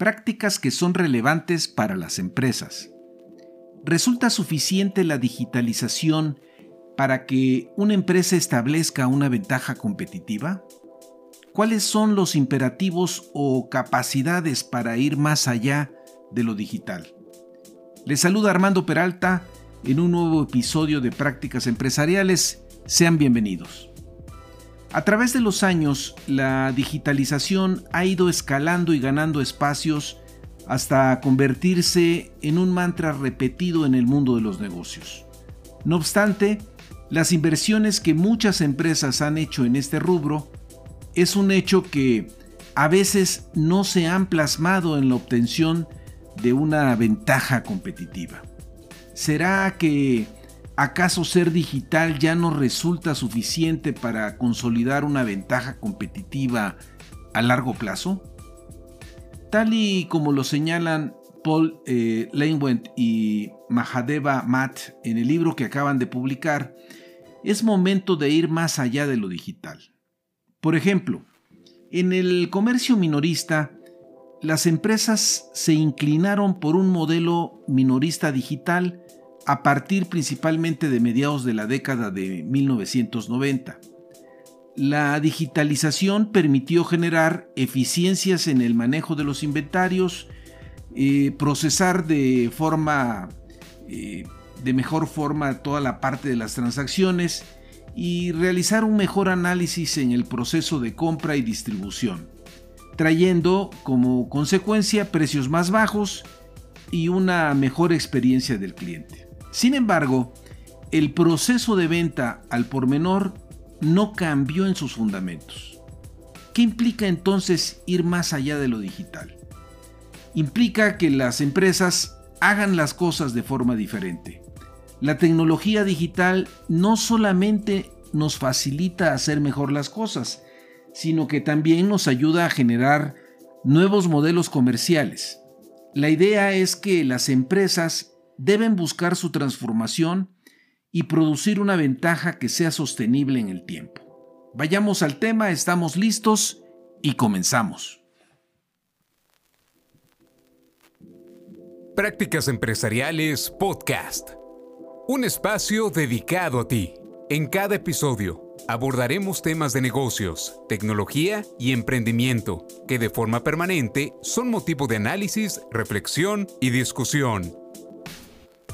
prácticas que son relevantes para las empresas. ¿Resulta suficiente la digitalización para que una empresa establezca una ventaja competitiva? ¿Cuáles son los imperativos o capacidades para ir más allá de lo digital? Les saluda Armando Peralta en un nuevo episodio de Prácticas Empresariales. Sean bienvenidos. A través de los años, la digitalización ha ido escalando y ganando espacios hasta convertirse en un mantra repetido en el mundo de los negocios. No obstante, las inversiones que muchas empresas han hecho en este rubro es un hecho que a veces no se han plasmado en la obtención de una ventaja competitiva. ¿Será que ¿Acaso ser digital ya no resulta suficiente para consolidar una ventaja competitiva a largo plazo? Tal y como lo señalan Paul eh, y Mahadeva Matt en el libro que acaban de publicar, es momento de ir más allá de lo digital. Por ejemplo, en el comercio minorista, las empresas se inclinaron por un modelo minorista digital a partir principalmente de mediados de la década de 1990. La digitalización permitió generar eficiencias en el manejo de los inventarios, eh, procesar de forma eh, de mejor forma toda la parte de las transacciones y realizar un mejor análisis en el proceso de compra y distribución, trayendo como consecuencia precios más bajos y una mejor experiencia del cliente. Sin embargo, el proceso de venta al por menor no cambió en sus fundamentos. ¿Qué implica entonces ir más allá de lo digital? Implica que las empresas hagan las cosas de forma diferente. La tecnología digital no solamente nos facilita hacer mejor las cosas, sino que también nos ayuda a generar nuevos modelos comerciales. La idea es que las empresas deben buscar su transformación y producir una ventaja que sea sostenible en el tiempo. Vayamos al tema, estamos listos y comenzamos. Prácticas Empresariales Podcast. Un espacio dedicado a ti. En cada episodio abordaremos temas de negocios, tecnología y emprendimiento que de forma permanente son motivo de análisis, reflexión y discusión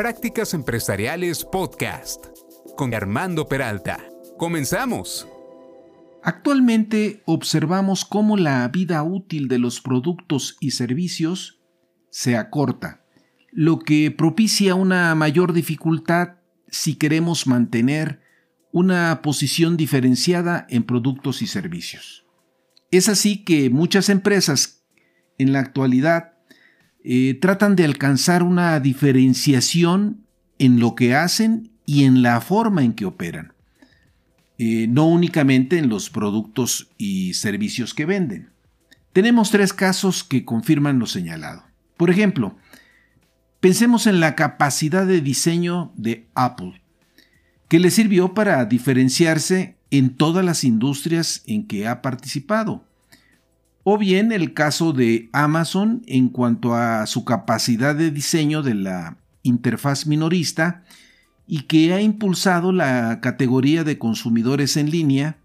Prácticas Empresariales Podcast con Armando Peralta. Comenzamos. Actualmente observamos cómo la vida útil de los productos y servicios se acorta, lo que propicia una mayor dificultad si queremos mantener una posición diferenciada en productos y servicios. Es así que muchas empresas en la actualidad eh, tratan de alcanzar una diferenciación en lo que hacen y en la forma en que operan, eh, no únicamente en los productos y servicios que venden. Tenemos tres casos que confirman lo señalado. Por ejemplo, pensemos en la capacidad de diseño de Apple, que le sirvió para diferenciarse en todas las industrias en que ha participado o bien el caso de Amazon en cuanto a su capacidad de diseño de la interfaz minorista y que ha impulsado la categoría de consumidores en línea,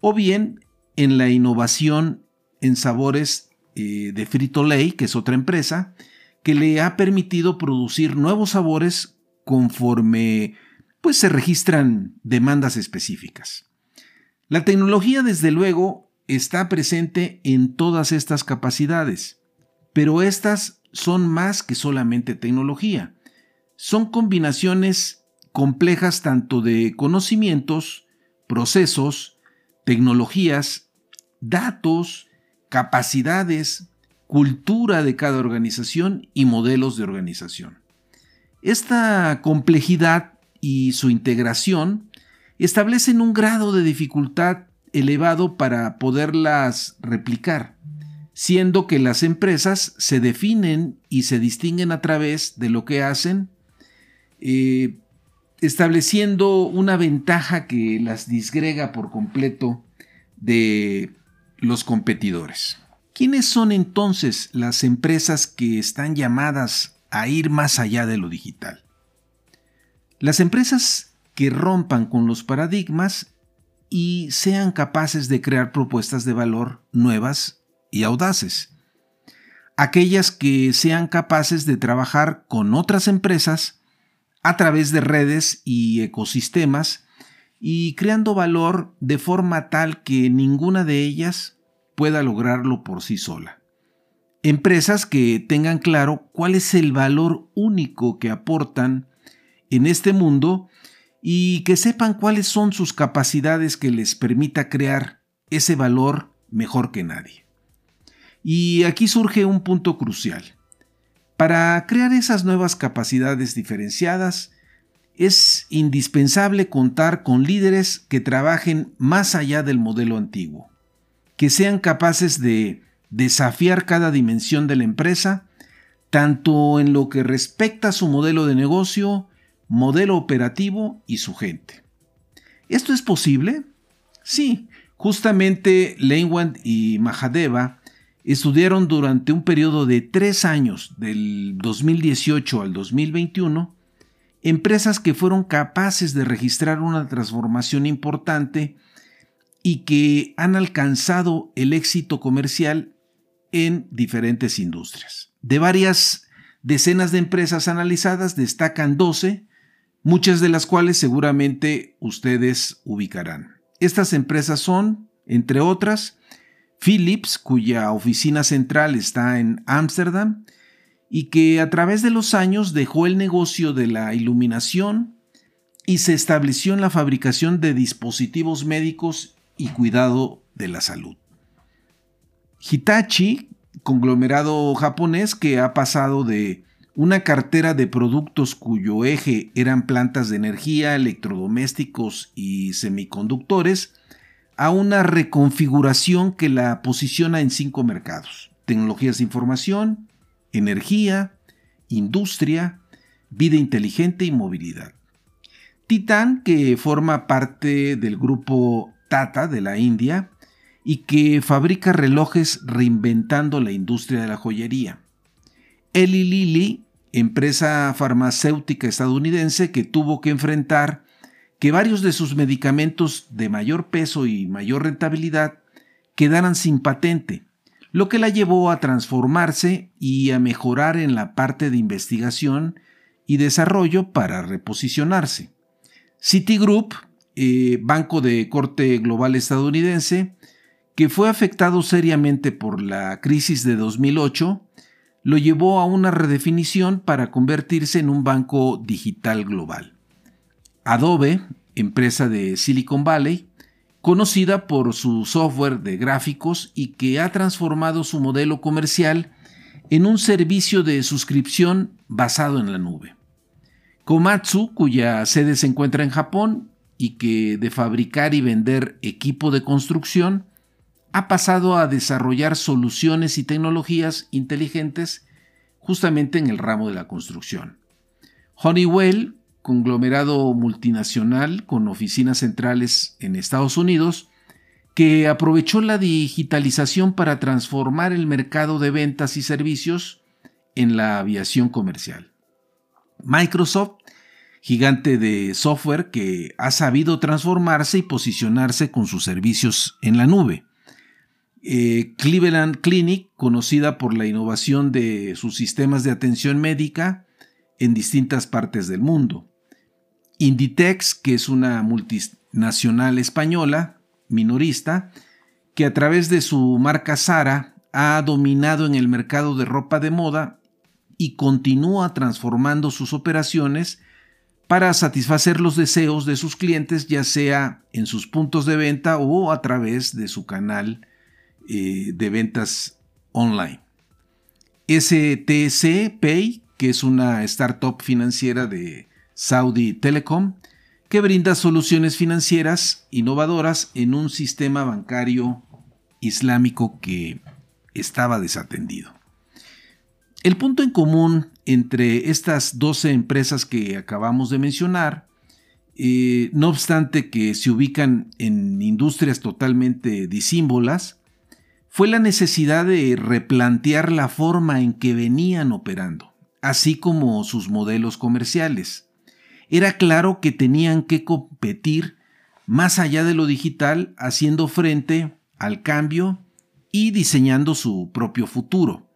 o bien en la innovación en sabores eh, de Frito Lay, que es otra empresa, que le ha permitido producir nuevos sabores conforme pues se registran demandas específicas. La tecnología desde luego está presente en todas estas capacidades, pero estas son más que solamente tecnología. Son combinaciones complejas tanto de conocimientos, procesos, tecnologías, datos, capacidades, cultura de cada organización y modelos de organización. Esta complejidad y su integración establecen un grado de dificultad elevado para poderlas replicar, siendo que las empresas se definen y se distinguen a través de lo que hacen, eh, estableciendo una ventaja que las disgrega por completo de los competidores. ¿Quiénes son entonces las empresas que están llamadas a ir más allá de lo digital? Las empresas que rompan con los paradigmas y sean capaces de crear propuestas de valor nuevas y audaces. Aquellas que sean capaces de trabajar con otras empresas a través de redes y ecosistemas y creando valor de forma tal que ninguna de ellas pueda lograrlo por sí sola. Empresas que tengan claro cuál es el valor único que aportan en este mundo y que sepan cuáles son sus capacidades que les permita crear ese valor mejor que nadie. Y aquí surge un punto crucial. Para crear esas nuevas capacidades diferenciadas, es indispensable contar con líderes que trabajen más allá del modelo antiguo, que sean capaces de desafiar cada dimensión de la empresa, tanto en lo que respecta a su modelo de negocio, modelo operativo y su gente. ¿Esto es posible? Sí, justamente Leinwand y Mahadeva estudiaron durante un periodo de tres años, del 2018 al 2021, empresas que fueron capaces de registrar una transformación importante y que han alcanzado el éxito comercial en diferentes industrias. De varias decenas de empresas analizadas destacan 12 muchas de las cuales seguramente ustedes ubicarán. Estas empresas son, entre otras, Philips, cuya oficina central está en Ámsterdam, y que a través de los años dejó el negocio de la iluminación y se estableció en la fabricación de dispositivos médicos y cuidado de la salud. Hitachi, conglomerado japonés que ha pasado de una cartera de productos cuyo eje eran plantas de energía, electrodomésticos y semiconductores, a una reconfiguración que la posiciona en cinco mercados. Tecnologías de información, energía, industria, vida inteligente y movilidad. Titan, que forma parte del grupo Tata de la India y que fabrica relojes reinventando la industria de la joyería. Eli Lilly, empresa farmacéutica estadounidense que tuvo que enfrentar que varios de sus medicamentos de mayor peso y mayor rentabilidad quedaran sin patente, lo que la llevó a transformarse y a mejorar en la parte de investigación y desarrollo para reposicionarse. Citigroup, eh, banco de corte global estadounidense, que fue afectado seriamente por la crisis de 2008, lo llevó a una redefinición para convertirse en un banco digital global. Adobe, empresa de Silicon Valley, conocida por su software de gráficos y que ha transformado su modelo comercial en un servicio de suscripción basado en la nube. Komatsu, cuya sede se encuentra en Japón y que de fabricar y vender equipo de construcción, ha pasado a desarrollar soluciones y tecnologías inteligentes justamente en el ramo de la construcción. Honeywell, conglomerado multinacional con oficinas centrales en Estados Unidos, que aprovechó la digitalización para transformar el mercado de ventas y servicios en la aviación comercial. Microsoft, gigante de software que ha sabido transformarse y posicionarse con sus servicios en la nube. Eh, Cleveland Clinic, conocida por la innovación de sus sistemas de atención médica en distintas partes del mundo. Inditex, que es una multinacional española, minorista, que a través de su marca Sara ha dominado en el mercado de ropa de moda y continúa transformando sus operaciones para satisfacer los deseos de sus clientes, ya sea en sus puntos de venta o a través de su canal eh, de ventas online. STC Pay, que es una startup financiera de Saudi Telecom, que brinda soluciones financieras innovadoras en un sistema bancario islámico que estaba desatendido. El punto en común entre estas 12 empresas que acabamos de mencionar, eh, no obstante que se ubican en industrias totalmente disímbolas, fue la necesidad de replantear la forma en que venían operando, así como sus modelos comerciales. Era claro que tenían que competir más allá de lo digital, haciendo frente al cambio y diseñando su propio futuro.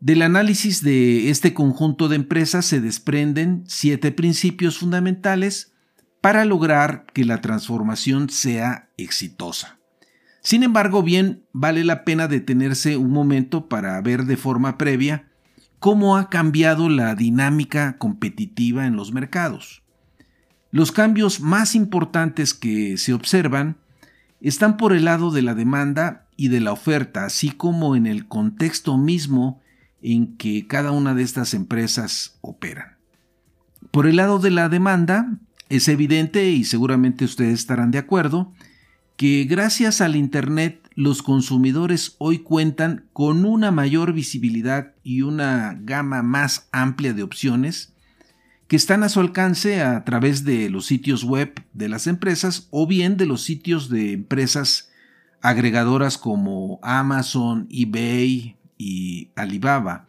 Del análisis de este conjunto de empresas se desprenden siete principios fundamentales para lograr que la transformación sea exitosa. Sin embargo, bien vale la pena detenerse un momento para ver de forma previa cómo ha cambiado la dinámica competitiva en los mercados. Los cambios más importantes que se observan están por el lado de la demanda y de la oferta, así como en el contexto mismo en que cada una de estas empresas operan. Por el lado de la demanda, es evidente, y seguramente ustedes estarán de acuerdo, que gracias al Internet los consumidores hoy cuentan con una mayor visibilidad y una gama más amplia de opciones que están a su alcance a través de los sitios web de las empresas o bien de los sitios de empresas agregadoras como Amazon, eBay y Alibaba,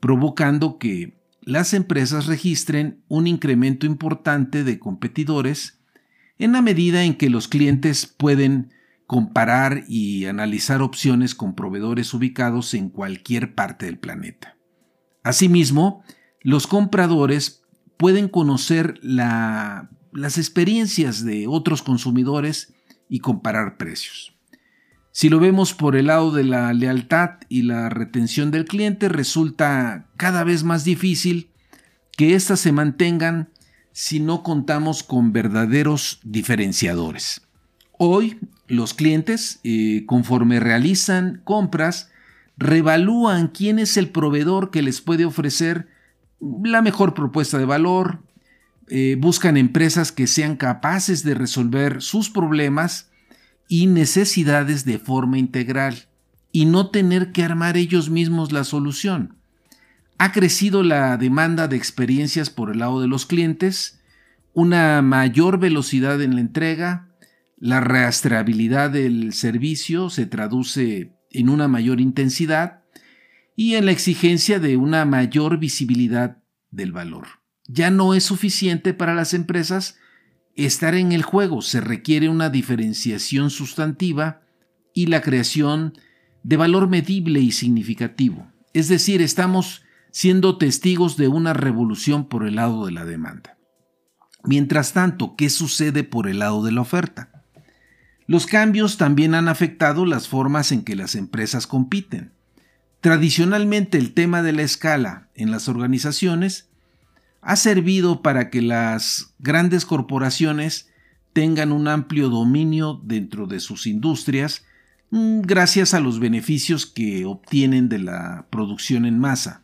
provocando que las empresas registren un incremento importante de competidores en la medida en que los clientes pueden comparar y analizar opciones con proveedores ubicados en cualquier parte del planeta. Asimismo, los compradores pueden conocer las experiencias de otros consumidores y comparar precios. Si lo vemos por el lado de la lealtad y la retención del cliente, resulta cada vez más difícil que éstas se mantengan si no contamos con verdaderos diferenciadores. Hoy los clientes, eh, conforme realizan compras, revalúan quién es el proveedor que les puede ofrecer la mejor propuesta de valor, eh, buscan empresas que sean capaces de resolver sus problemas y necesidades de forma integral y no tener que armar ellos mismos la solución. Ha crecido la demanda de experiencias por el lado de los clientes, una mayor velocidad en la entrega, la rastreabilidad del servicio se traduce en una mayor intensidad y en la exigencia de una mayor visibilidad del valor. Ya no es suficiente para las empresas estar en el juego, se requiere una diferenciación sustantiva y la creación de valor medible y significativo. Es decir, estamos siendo testigos de una revolución por el lado de la demanda. Mientras tanto, ¿qué sucede por el lado de la oferta? Los cambios también han afectado las formas en que las empresas compiten. Tradicionalmente el tema de la escala en las organizaciones ha servido para que las grandes corporaciones tengan un amplio dominio dentro de sus industrias mm, gracias a los beneficios que obtienen de la producción en masa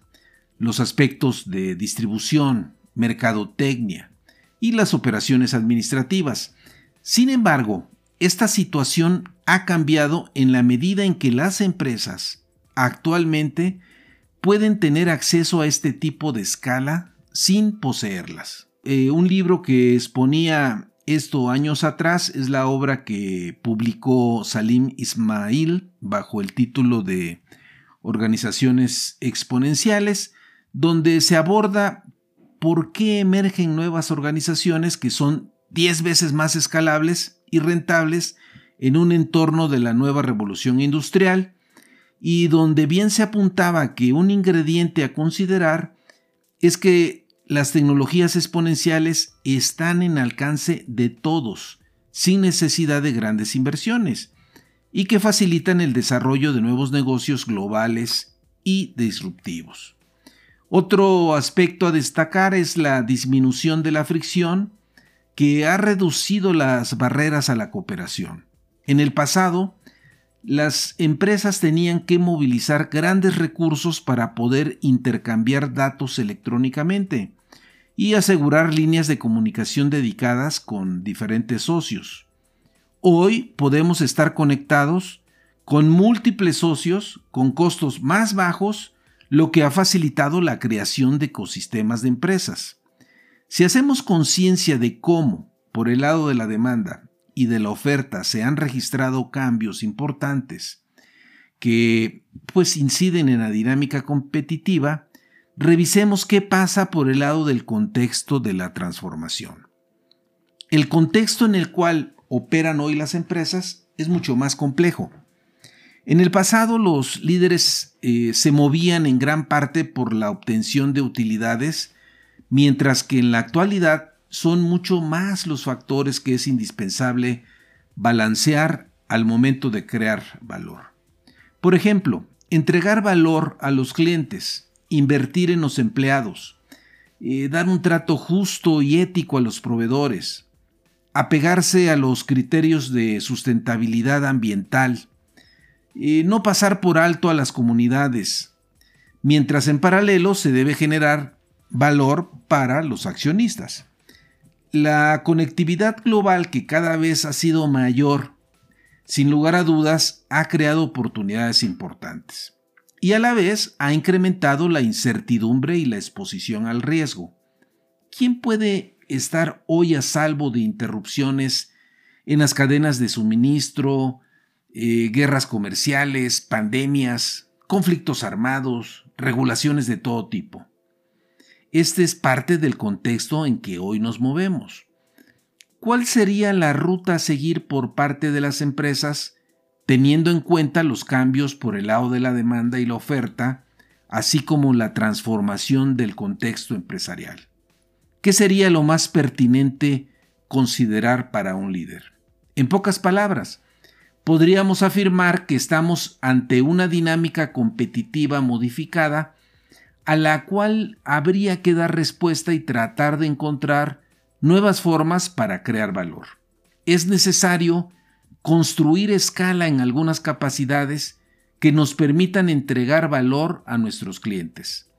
los aspectos de distribución, mercadotecnia y las operaciones administrativas. Sin embargo, esta situación ha cambiado en la medida en que las empresas actualmente pueden tener acceso a este tipo de escala sin poseerlas. Eh, un libro que exponía esto años atrás es la obra que publicó Salim Ismail bajo el título de Organizaciones Exponenciales donde se aborda por qué emergen nuevas organizaciones que son 10 veces más escalables y rentables en un entorno de la nueva revolución industrial y donde bien se apuntaba que un ingrediente a considerar es que las tecnologías exponenciales están en alcance de todos, sin necesidad de grandes inversiones, y que facilitan el desarrollo de nuevos negocios globales y disruptivos. Otro aspecto a destacar es la disminución de la fricción que ha reducido las barreras a la cooperación. En el pasado, las empresas tenían que movilizar grandes recursos para poder intercambiar datos electrónicamente y asegurar líneas de comunicación dedicadas con diferentes socios. Hoy podemos estar conectados con múltiples socios con costos más bajos, lo que ha facilitado la creación de ecosistemas de empresas. Si hacemos conciencia de cómo, por el lado de la demanda, y de la oferta se han registrado cambios importantes que pues inciden en la dinámica competitiva, revisemos qué pasa por el lado del contexto de la transformación. El contexto en el cual operan hoy las empresas es mucho más complejo. En el pasado los líderes eh, se movían en gran parte por la obtención de utilidades, mientras que en la actualidad son mucho más los factores que es indispensable balancear al momento de crear valor. Por ejemplo, entregar valor a los clientes, invertir en los empleados, eh, dar un trato justo y ético a los proveedores, apegarse a los criterios de sustentabilidad ambiental, eh, no pasar por alto a las comunidades, mientras en paralelo se debe generar valor para los accionistas. La conectividad global que cada vez ha sido mayor, sin lugar a dudas, ha creado oportunidades importantes y a la vez ha incrementado la incertidumbre y la exposición al riesgo. ¿Quién puede estar hoy a salvo de interrupciones en las cadenas de suministro, eh, guerras comerciales, pandemias, conflictos armados, regulaciones de todo tipo? Este es parte del contexto en que hoy nos movemos. ¿Cuál sería la ruta a seguir por parte de las empresas teniendo en cuenta los cambios por el lado de la demanda y la oferta, así como la transformación del contexto empresarial? ¿Qué sería lo más pertinente considerar para un líder? En pocas palabras, podríamos afirmar que estamos ante una dinámica competitiva modificada a la cual habría que dar respuesta y tratar de encontrar nuevas formas para crear valor. Es necesario construir escala en algunas capacidades que nos permitan entregar valor a nuestros clientes,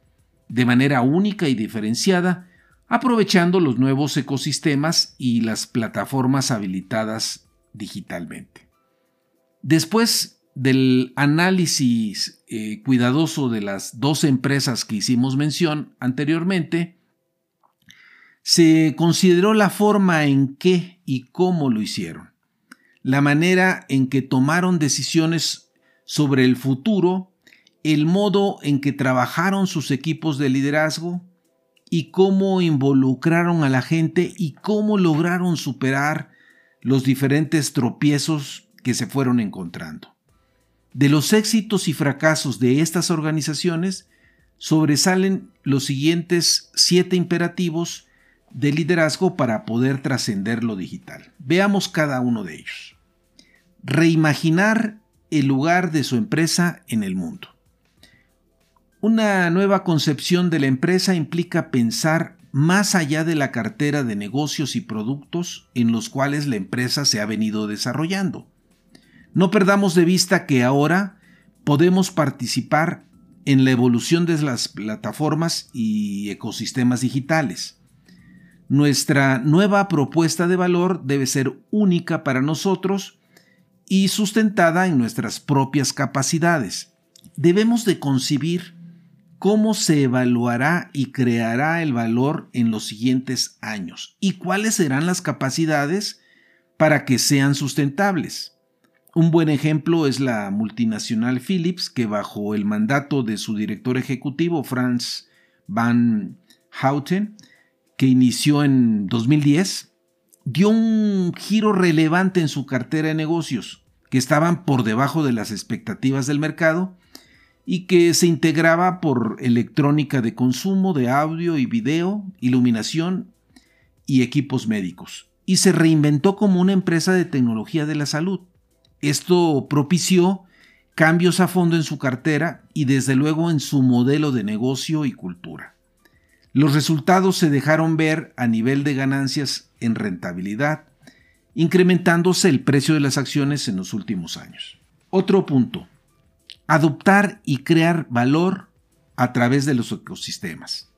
de manera única y diferenciada, aprovechando los nuevos ecosistemas y las plataformas habilitadas digitalmente. Después del análisis eh, cuidadoso de las dos empresas que hicimos mención anteriormente, se consideró la forma en que y cómo lo hicieron, la manera en que tomaron decisiones sobre el futuro, el modo en que trabajaron sus equipos de liderazgo y cómo involucraron a la gente y cómo lograron superar los diferentes tropiezos que se fueron encontrando. De los éxitos y fracasos de estas organizaciones sobresalen los siguientes siete imperativos de liderazgo para poder trascender lo digital. Veamos cada uno de ellos. Reimaginar el lugar de su empresa en el mundo. Una nueva concepción de la empresa implica pensar más allá de la cartera de negocios y productos en los cuales la empresa se ha venido desarrollando. No perdamos de vista que ahora podemos participar en la evolución de las plataformas y ecosistemas digitales. Nuestra nueva propuesta de valor debe ser única para nosotros y sustentada en nuestras propias capacidades. Debemos de concebir cómo se evaluará y creará el valor en los siguientes años y cuáles serán las capacidades para que sean sustentables. Un buen ejemplo es la multinacional Philips, que bajo el mandato de su director ejecutivo Franz Van Houten, que inició en 2010, dio un giro relevante en su cartera de negocios, que estaban por debajo de las expectativas del mercado y que se integraba por electrónica de consumo de audio y video, iluminación y equipos médicos, y se reinventó como una empresa de tecnología de la salud esto propició cambios a fondo en su cartera y desde luego en su modelo de negocio y cultura. Los resultados se dejaron ver a nivel de ganancias en rentabilidad, incrementándose el precio de las acciones en los últimos años. Otro punto, adoptar y crear valor a través de los ecosistemas.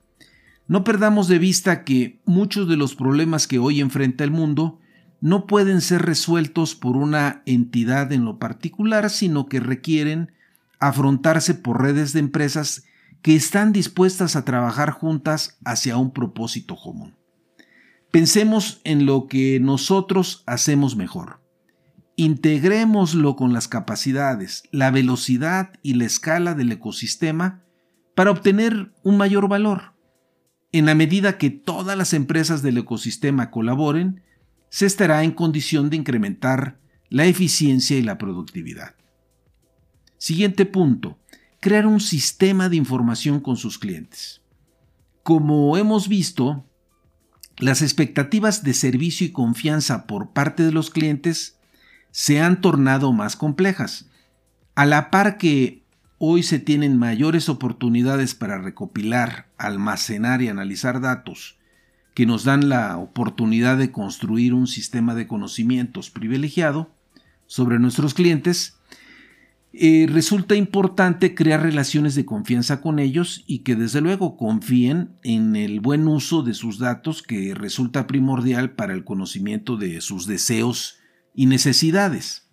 No perdamos de vista que muchos de los problemas que hoy enfrenta el mundo no pueden ser resueltos por una entidad en lo particular, sino que requieren afrontarse por redes de empresas que están dispuestas a trabajar juntas hacia un propósito común. Pensemos en lo que nosotros hacemos mejor. Integrémoslo con las capacidades, la velocidad y la escala del ecosistema para obtener un mayor valor. En la medida que todas las empresas del ecosistema colaboren, se estará en condición de incrementar la eficiencia y la productividad. Siguiente punto, crear un sistema de información con sus clientes. Como hemos visto, las expectativas de servicio y confianza por parte de los clientes se han tornado más complejas. A la par que hoy se tienen mayores oportunidades para recopilar, almacenar y analizar datos que nos dan la oportunidad de construir un sistema de conocimientos privilegiado sobre nuestros clientes, eh, resulta importante crear relaciones de confianza con ellos y que desde luego confíen en el buen uso de sus datos que resulta primordial para el conocimiento de sus deseos y necesidades.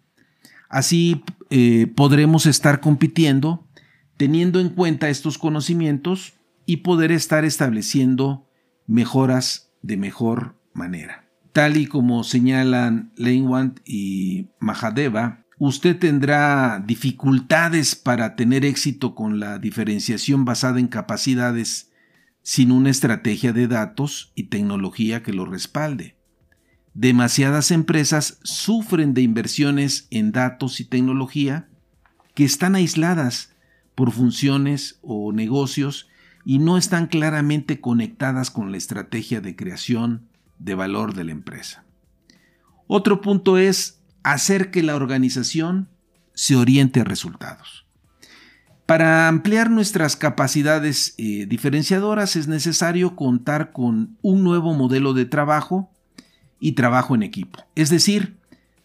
Así eh, podremos estar compitiendo teniendo en cuenta estos conocimientos y poder estar estableciendo mejoras de mejor manera. Tal y como señalan Leinwand y Mahadeva, usted tendrá dificultades para tener éxito con la diferenciación basada en capacidades sin una estrategia de datos y tecnología que lo respalde. Demasiadas empresas sufren de inversiones en datos y tecnología que están aisladas por funciones o negocios y no están claramente conectadas con la estrategia de creación de valor de la empresa. Otro punto es hacer que la organización se oriente a resultados. Para ampliar nuestras capacidades eh, diferenciadoras es necesario contar con un nuevo modelo de trabajo y trabajo en equipo. Es decir,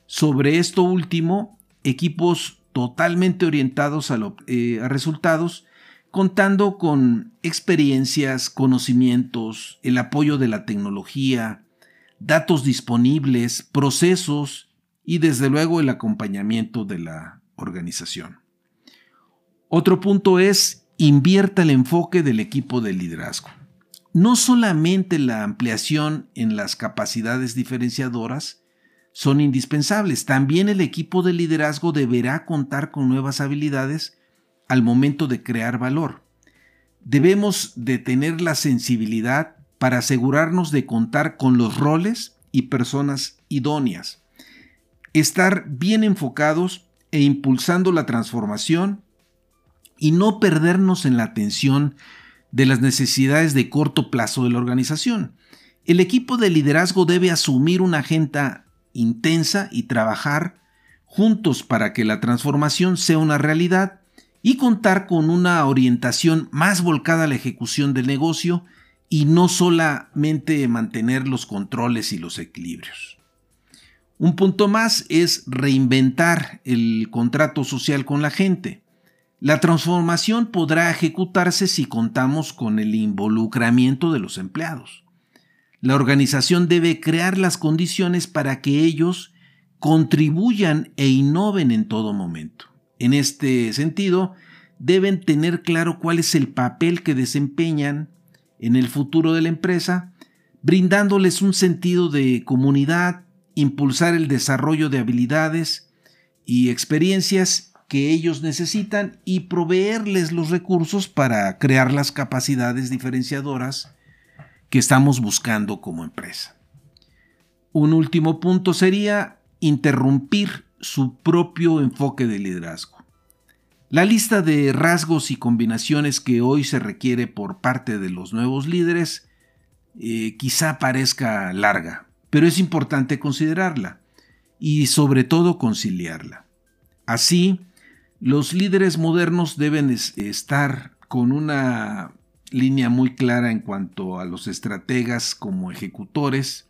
sobre esto último, equipos totalmente orientados a, eh, a resultados, contando con experiencias, conocimientos, el apoyo de la tecnología, datos disponibles, procesos y desde luego el acompañamiento de la organización. Otro punto es invierta el enfoque del equipo de liderazgo. No solamente la ampliación en las capacidades diferenciadoras son indispensables, también el equipo de liderazgo deberá contar con nuevas habilidades al momento de crear valor. Debemos de tener la sensibilidad para asegurarnos de contar con los roles y personas idóneas estar bien enfocados e impulsando la transformación y no perdernos en la atención de las necesidades de corto plazo de la organización. El equipo de liderazgo debe asumir una agenda intensa y trabajar juntos para que la transformación sea una realidad y contar con una orientación más volcada a la ejecución del negocio y no solamente mantener los controles y los equilibrios. Un punto más es reinventar el contrato social con la gente. La transformación podrá ejecutarse si contamos con el involucramiento de los empleados. La organización debe crear las condiciones para que ellos contribuyan e innoven en todo momento. En este sentido, deben tener claro cuál es el papel que desempeñan en el futuro de la empresa, brindándoles un sentido de comunidad, impulsar el desarrollo de habilidades y experiencias que ellos necesitan y proveerles los recursos para crear las capacidades diferenciadoras que estamos buscando como empresa. Un último punto sería interrumpir su propio enfoque de liderazgo. La lista de rasgos y combinaciones que hoy se requiere por parte de los nuevos líderes eh, quizá parezca larga, pero es importante considerarla y sobre todo conciliarla. Así, los líderes modernos deben estar con una línea muy clara en cuanto a los estrategas como ejecutores,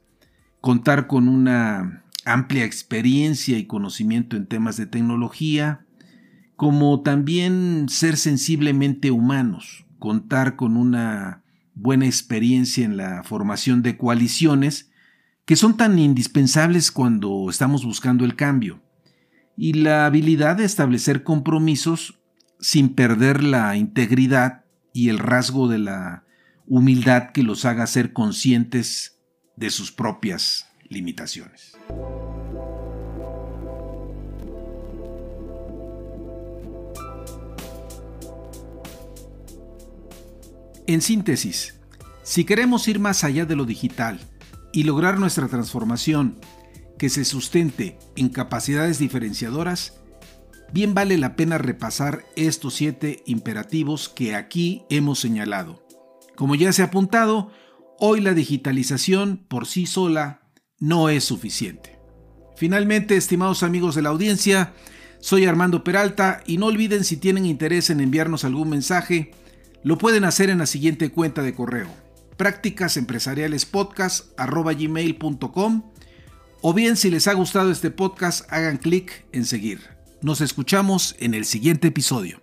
contar con una amplia experiencia y conocimiento en temas de tecnología, como también ser sensiblemente humanos, contar con una buena experiencia en la formación de coaliciones que son tan indispensables cuando estamos buscando el cambio, y la habilidad de establecer compromisos sin perder la integridad y el rasgo de la humildad que los haga ser conscientes de sus propias limitaciones. En síntesis, si queremos ir más allá de lo digital y lograr nuestra transformación que se sustente en capacidades diferenciadoras, bien vale la pena repasar estos siete imperativos que aquí hemos señalado. Como ya se ha apuntado, hoy la digitalización por sí sola no es suficiente. Finalmente, estimados amigos de la audiencia, soy Armando Peralta y no olviden si tienen interés en enviarnos algún mensaje, lo pueden hacer en la siguiente cuenta de correo prácticasempresarialespodcast.gmail.com o bien si les ha gustado este podcast hagan clic en seguir. Nos escuchamos en el siguiente episodio.